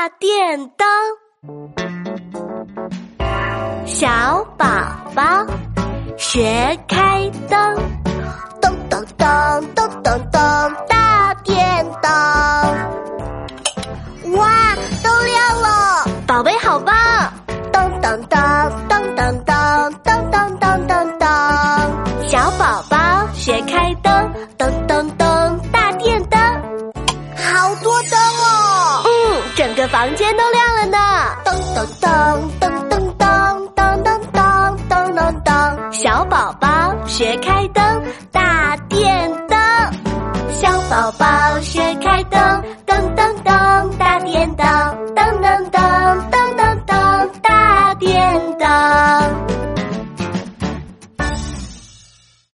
大电灯。小宝宝学开灯，噔噔噔噔噔噔，大电灯。哇，灯亮了！宝贝好棒！噔噔噔噔噔噔噔噔噔噔噔。小宝宝学开灯，噔噔噔，整个房间都亮了呢。噔噔噔噔噔噔噔噔噔噔噔噔，小宝宝学开灯，大电灯。小宝宝学开灯，噔噔噔大电灯，噔噔噔噔噔噔大电灯。